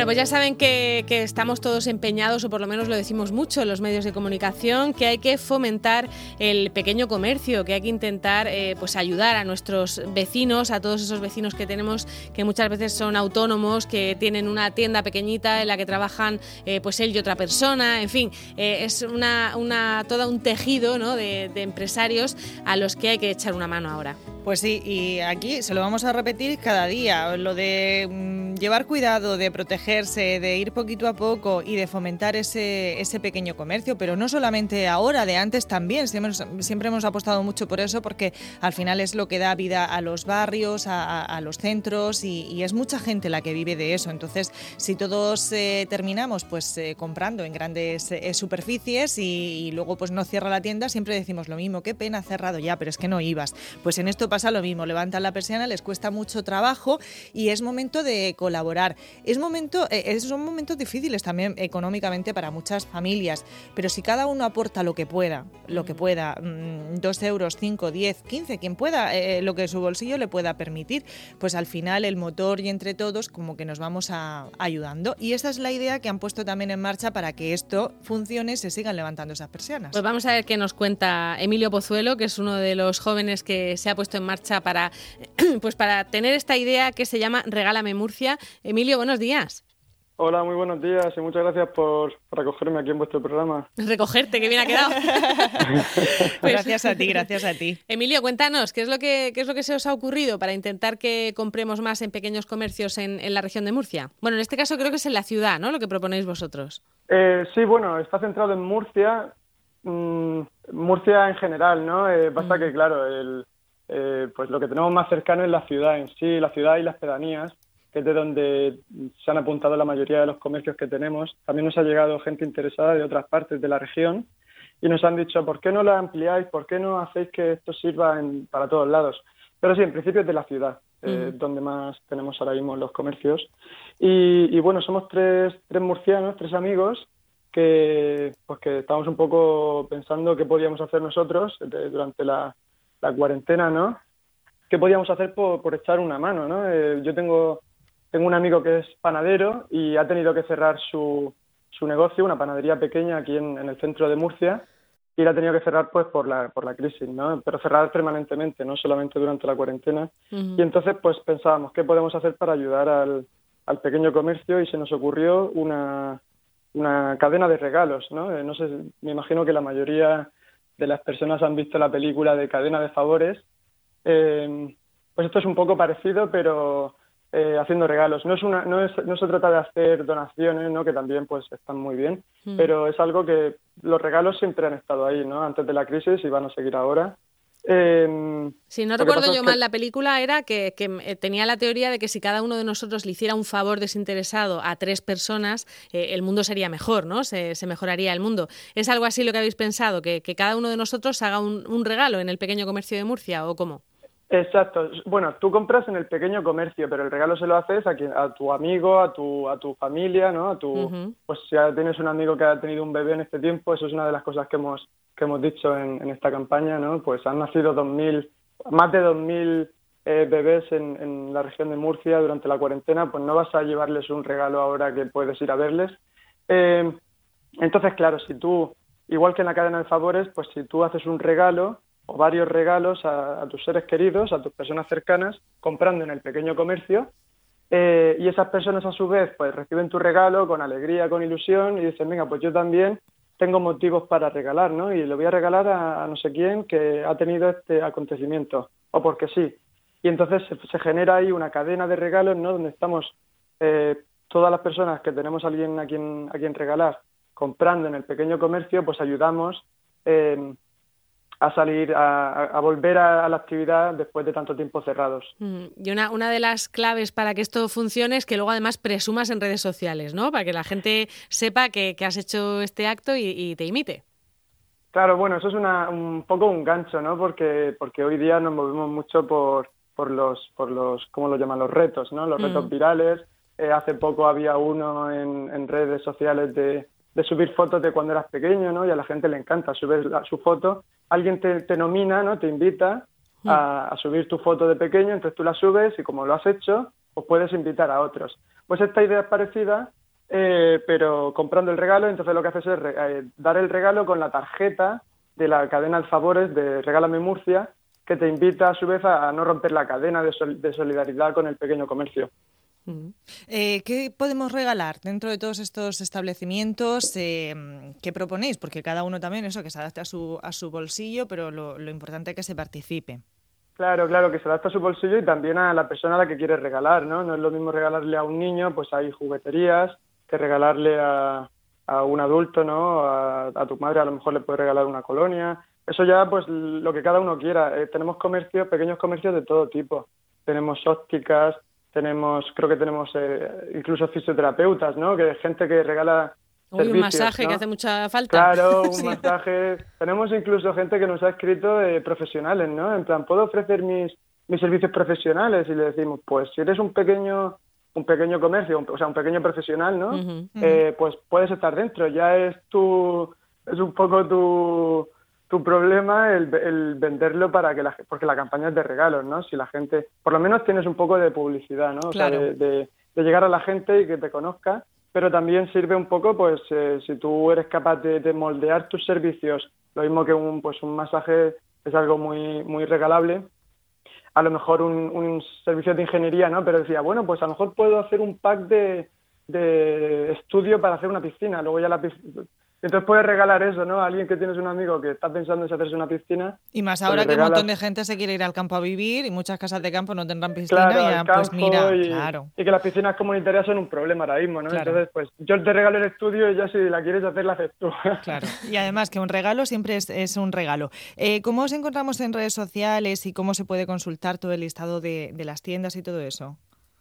Bueno, pues ya saben que, estamos todos empeñados, o por lo menos lo decimos mucho en los medios de comunicación, que hay que fomentar el pequeño comercio, que hay que intentar eh, pues ayudar a nuestros vecinos, a todos esos vecinos que tenemos que muchas veces son autónomos, que tienen una tienda pequeñita en la que trabajan eh, pues él y otra persona, en fin, eh, es una, una, todo un tejido de, de empresarios a los que hay que echar una mano ahora. Pues sí, y aquí se lo vamos a repetir cada día, lo de mm, llevar cuidado, de protegerse, de ir poquito a poco y de fomentar ese, ese pequeño comercio, pero no solamente ahora, de antes también, siempre, hemos apostado mucho por eso porque al final es lo que da vida a los barrios, a, los centros y, es mucha gente la que vive de eso. Entonces, si todos eh, terminamos pues eh, comprando en grandes eh, superficies y, luego pues no cierra la tienda, siempre decimos lo mismo, qué pena cerrado ya, pero es que no ibas. Pues en esto pasa lo mismo, levantan la persiana, les cuesta mucho trabajo y es momento de colaborar. Es momento, eh, son momentos difíciles también económicamente para muchas familias, pero si cada uno aporta lo que pueda, lo que pueda, mm, dos euros, cinco, diez, quince, quien pueda, eh, lo que su bolsillo le pueda permitir, pues al final el motor y entre todos como que nos vamos a, ayudando. Y esa es la idea que han puesto también en marcha para que esto funcione, se sigan levantando esas persianas. Pues vamos a ver qué nos cuenta Emilio Pozuelo, que es uno de los jóvenes que se ha puesto en marcha para, pues para tener esta idea que se llama Regálame Murcia. Emilio, buenos días. Hola, muy buenos días y muchas gracias por, por acogerme aquí en vuestro programa. Recogerte, que bien ha quedado. Pues gracias a ti, gracias a ti. Emilio, cuéntanos, ¿qué es lo que, qué es lo que se os ha ocurrido para intentar que compremos más en pequeños comercios en, en la región de Murcia? Bueno, en este caso creo que es en la ciudad, ¿no? Lo que proponéis vosotros. Eh, sí, bueno, está centrado en Murcia, mm, Murcia en general, ¿no? Eh, basta mm. que, claro, el, eh, pues lo que tenemos más cercano es la ciudad en sí, la ciudad y las pedanías, que es de donde se han apuntado la mayoría de los comercios que tenemos. También nos ha llegado gente interesada de otras partes de la región y nos han dicho, ¿por qué no la ampliáis? ¿Por qué no hacéis que esto sirva para todos lados? Pero sí, en principio es de la ciudad, eh, donde más tenemos ahora mismo los comercios. Y, bueno, somos tres, tres murcianos, tres amigos, que, pues que estamos un poco pensando qué podíamos hacer nosotros durante la, la cuarentena, ¿no? ¿Qué podíamos hacer por, echar una mano, ¿no? Eh, yo tengo, tengo un amigo que es panadero y ha tenido que cerrar su, su negocio, una panadería pequeña aquí en, el centro de Murcia, y la ha tenido que cerrar pues por la, por la crisis, ¿no? Pero cerrar permanentemente, no solamente durante la cuarentena. Y entonces pues pensábamos, ¿qué podemos hacer para ayudar al, al pequeño comercio? Y se nos ocurrió una, una cadena de regalos, ¿no? Eh, no sé, me imagino que la mayoría de las personas han visto la película de Cadena de Favores, eh, pues esto es un poco parecido, pero eh, haciendo regalos. No es una, no, es, no se trata de hacer donaciones, ¿no? que también pues están muy bien, mm. pero es algo que los regalos siempre han estado ahí, ¿no? Antes de la crisis y van a seguir ahora. Eh, si no recuerdo yo mal, la película era que, eh, tenía la teoría de que si cada uno de nosotros le hiciera un favor desinteresado a tres personas, eh, el mundo sería mejor, ¿no? Se, mejoraría el mundo. ¿Es algo así lo que habéis pensado? ¿Que, cada uno de nosotros haga un, regalo en el pequeño comercio de Murcia o cómo? Exacto. Bueno, tú compras en el pequeño comercio, pero el regalo se lo haces a, a tu amigo, a tu, a tu familia, ¿no? A tu, Pues si tienes un amigo que ha tenido un bebé en este tiempo, eso es una de las cosas que hemos que hemos dicho en, esta campaña, ¿no? Pues han nacido 2000, más de 2.000 eh, bebés en, la región de Murcia durante la cuarentena, pues no vas a llevarles un regalo ahora que puedes ir a verles. Eh, entonces, claro, si tú, igual que en la cadena de favores, pues si tú haces un regalo o varios regalos a, tus seres queridos, a tus personas cercanas, comprando en el pequeño comercio, eh, y esas personas a su vez pues reciben tu regalo con alegría, con ilusión y dicen, venga, pues yo también tengo motivos para regalar, ¿no? Y le voy a regalar a, no sé quién que ha tenido este acontecimiento, o porque sí. Y entonces se, genera ahí una cadena de regalos, ¿no? Donde estamos eh, todas las personas que tenemos a alguien a quien, a quien regalar comprando en el pequeño comercio, pues ayudamos eh, a salir, a, volver a, la actividad después de tanto tiempo cerrados. Mm, y una, una de las claves para que esto funcione es que luego además presumas en redes sociales, ¿no? Para que la gente sepa que, has hecho este acto y, te imite. Claro, bueno, eso es una, un poco un gancho, ¿no? Porque, porque hoy día nos movemos mucho por, por los, por los, ¿cómo lo llaman? Los retos, ¿no? Los mm. retos virales. Eh, hace poco había uno en, en redes sociales de, de subir fotos de cuando eras pequeño, ¿no? Y a la gente le encanta subir su foto. Alguien te, nomina, ¿no? Te invita mm. a, subir tu foto de pequeño, entonces tú la subes y como lo has hecho, pues puedes invitar a otros. Pues esta idea es parecida, eh, pero comprando el regalo, entonces lo que haces es eh, dar el regalo con la tarjeta de la cadena de favores de Regálame Murcia, que te invita a su vez a, no romper la cadena de, solidaridad con el pequeño comercio. Eh, ¿Qué podemos regalar dentro de todos estos establecimientos? Eh, ¿Qué proponéis? Porque cada uno también, eso, que se adapte a su, a su bolsillo, pero lo, importante es que se participe. Claro, claro, que se adapte a su bolsillo y también a la persona a la que quiere regalar, ¿no? No es lo mismo regalarle a un niño, pues hay jugueterías, que regalarle a, a un adulto, ¿no? A, tu madre a lo mejor le puedes regalar una colonia. Eso ya, pues, lo que cada uno quiera. Eh, tenemos comercios, pequeños comercios de todo tipo. Tenemos ópticas, tenemos, creo que tenemos eh, incluso fisioterapeutas, ¿no? Que gente que regala Uy, un masaje que hace mucha falta. Claro, un masaje. Tenemos incluso gente que nos ha escrito eh, profesionales, ¿no? En plan, ¿puedo ofrecer mis, mis servicios profesionales? Y le decimos, pues si eres un pequeño un pequeño comercio, o sea, un pequeño profesional, ¿no? Eh, pues puedes estar dentro. Ya es tu, es un poco tu, tu problema el, venderlo para que la porque la campaña es de regalos, ¿no? Si la gente, por lo menos tienes un poco de publicidad, ¿no? O sea, de, llegar a la gente y que te conozca, pero también sirve un poco, pues, eh, si tú eres capaz de, moldear tus servicios, lo mismo que un, pues, un masaje es algo muy, muy regalable, a lo mejor un, un servicio de ingeniería, ¿no? Pero decía, bueno, pues a lo mejor puedo hacer un pack de, de estudio para hacer una piscina. Luego ya la piscina, entonces puedes regalar eso, ¿no? A alguien que tienes un amigo que está pensando en hacerse una piscina. Y más ahora que un montón de gente se quiere ir al campo a vivir y muchas casas de campo no tendrán piscina. Claro, pues mira, y, claro. y que las piscinas comunitarias son un problema ahora mismo, ¿no? Entonces, pues yo te regalo el estudio y ya si la quieres hacer, la haces tú. Claro. Y además que un regalo siempre es, un regalo. Eh, ¿Cómo os encontramos en redes sociales y cómo se puede consultar todo el listado de las tiendas y todo eso?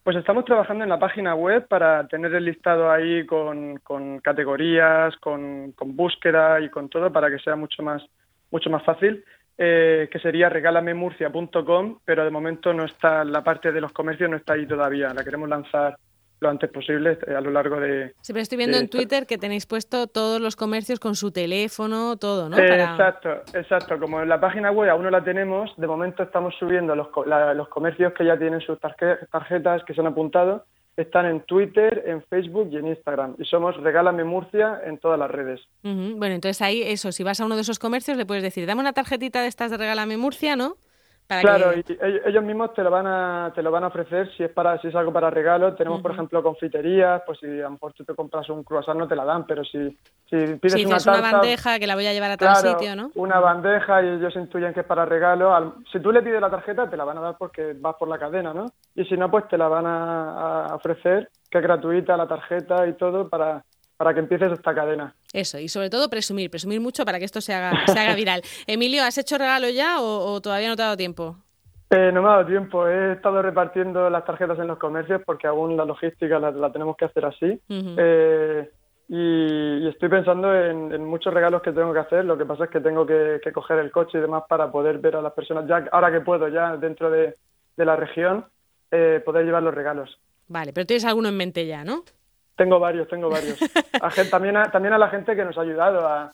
Pues estamos trabajando en la página web para tener el listado ahí con, categorías, con, búsqueda y con todo para que sea mucho más, mucho más fácil. Eh, que sería regalamemurcia.com, pero de momento no está la parte de los comercios no está ahí todavía. La queremos lanzar lo antes posible eh, a lo largo de... Sí, pero estoy viendo en Twitter que tenéis puesto todos los comercios con su teléfono, todo, ¿no? Eh, exacto, exacto. Como en la página web aún no la tenemos, de momento estamos subiendo los, los comercios que ya tienen sus tarjetas que se han apuntado. Están en Twitter, en Facebook y en Instagram. Y somos Regálame Murcia en todas las redes. Bueno, entonces ahí eso, si vas a uno de esos comercios le puedes decir, dame una tarjetita de estas de Regálame Murcia, ¿no? Claro, y ellos mismos te lo van a te lo van a ofrecer si es para si es algo para regalo. Tenemos, por ejemplo, confiterías, pues si a lo mejor tú te compras un croissant no te la dan, pero si, si pides una, una bandeja que la voy a llevar a tal sitio, ¿no? Una bandeja y ellos intuyen que es para regalo. si tú le pides la tarjeta, te la van a dar porque vas por la cadena, ¿no? Y si no, pues te la van a, a ofrecer, que es gratuita la tarjeta y todo para para que empieces esta cadena. Eso, y sobre todo presumir, presumir mucho para que esto se haga, se haga viral. Emilio, ¿has hecho regalo ya o, todavía no te ha dado tiempo? Eh, no me ha dado tiempo, he estado repartiendo las tarjetas en los comercios porque aún la logística la, tenemos que hacer así. Eh, y, estoy pensando en, muchos regalos que tengo que hacer. Lo que pasa es que tengo que, coger el coche y demás para poder ver a las personas, ya ahora que puedo, ya dentro de, la región, eh, poder llevar los regalos. Vale, pero tienes alguno en mente ya, ¿no? Tengo varios, tengo varios. también, a, también a la gente que nos ha ayudado a,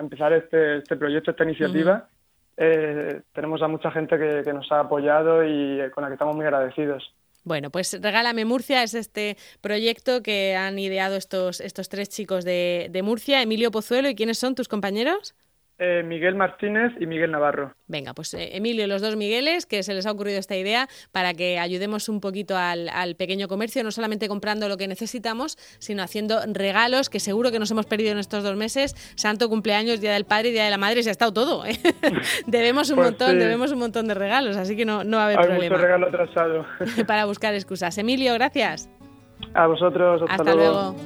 empezar este, este, proyecto, esta iniciativa. Eh, tenemos a mucha gente que, nos ha apoyado y con la que estamos muy agradecidos. Bueno, pues Regálame Murcia es este proyecto que han ideado estos, estos tres chicos de, de Murcia, Emilio Pozuelo, ¿y quiénes son tus compañeros? Eh, Miguel Martínez y Miguel Navarro. Venga, pues eh, Emilio, los dos Migueles, que se les ha ocurrido esta idea para que ayudemos un poquito al, pequeño comercio, no solamente comprando lo que necesitamos, sino haciendo regalos que seguro que nos hemos perdido en estos dos meses. Santo cumpleaños, Día del Padre y Día de la Madre, se ha estado todo. ¿eh? debemos un pues montón, debemos un montón de regalos, así que no, no va a haber Hay problema. Mucho regalo atrasado. para buscar excusas. Emilio, gracias. A vosotros, hasta, luego.